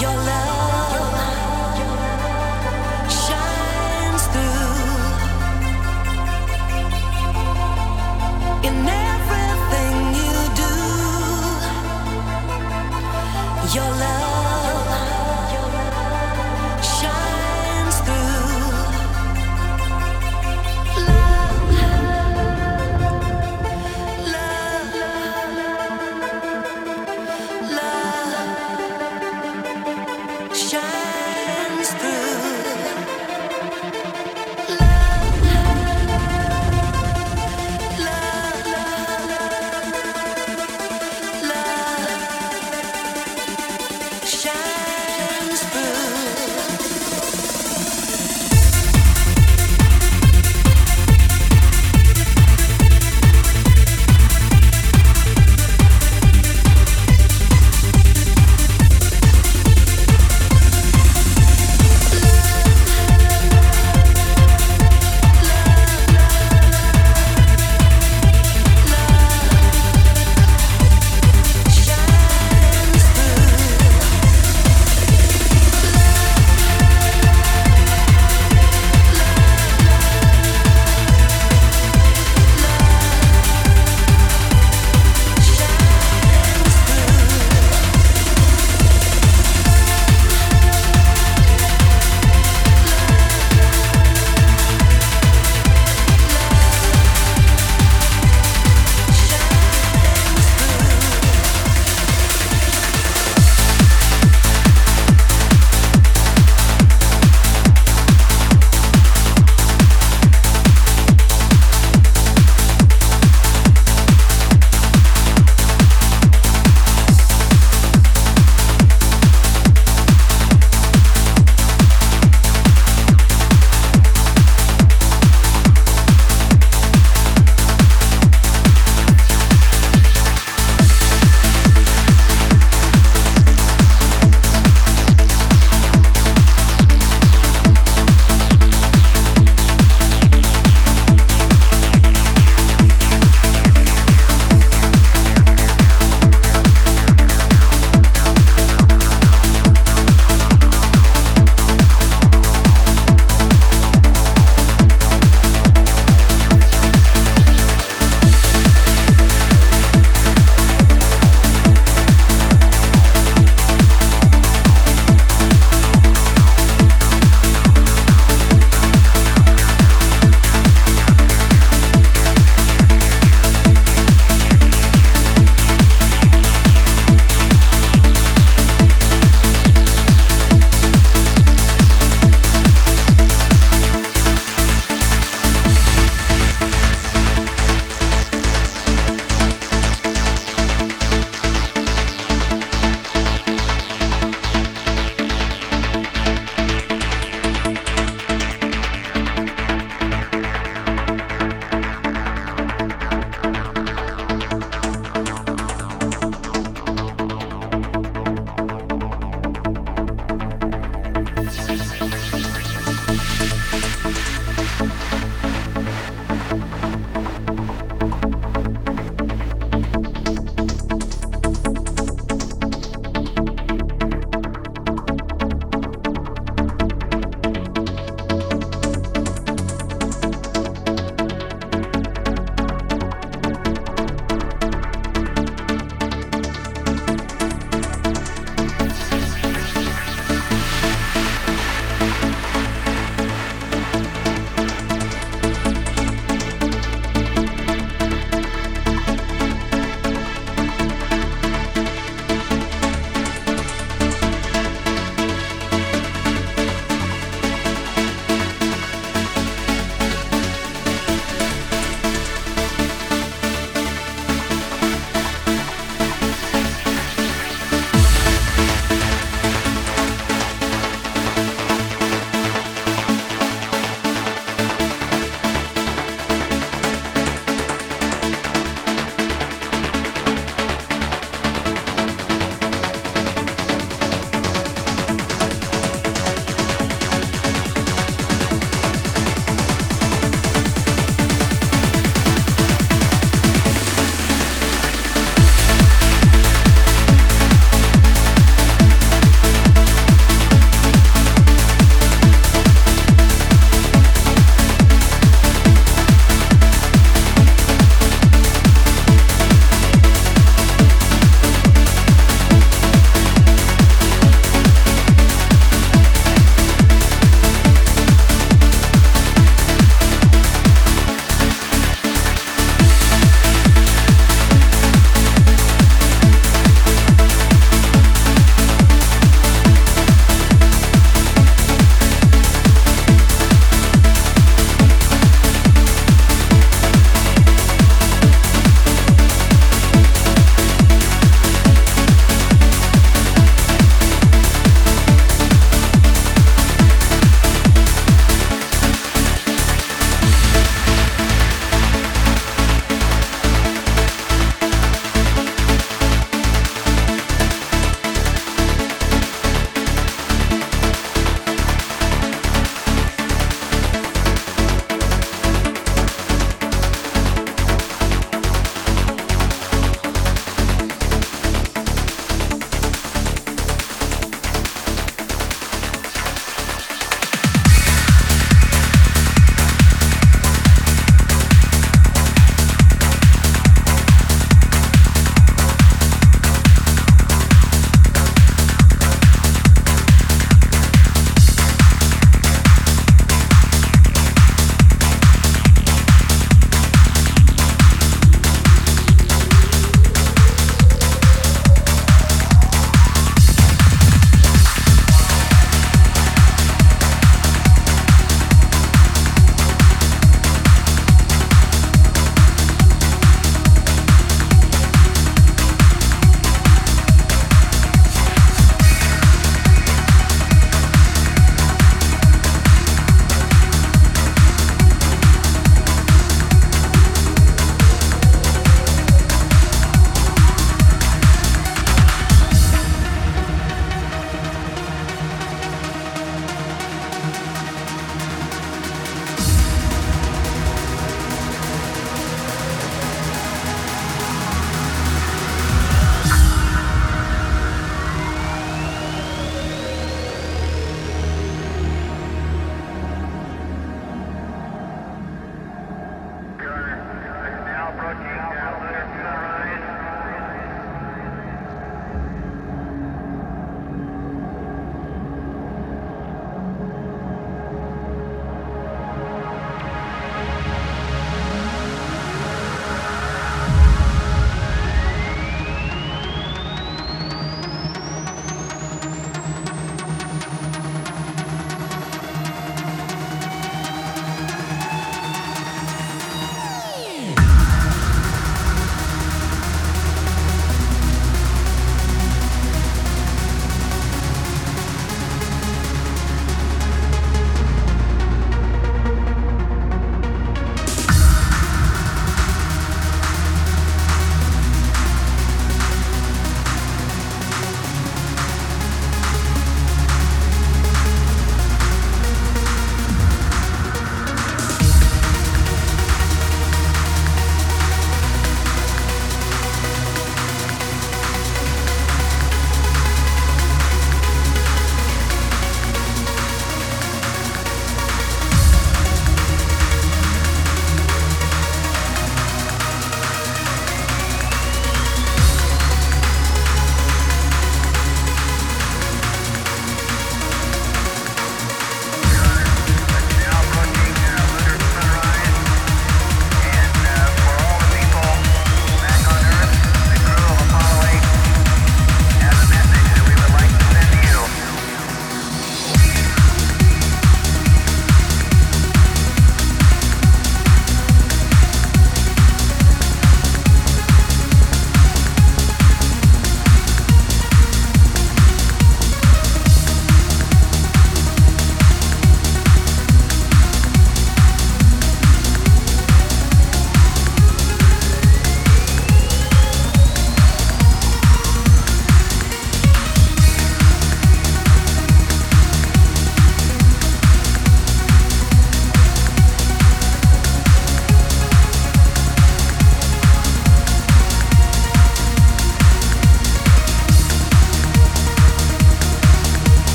your love.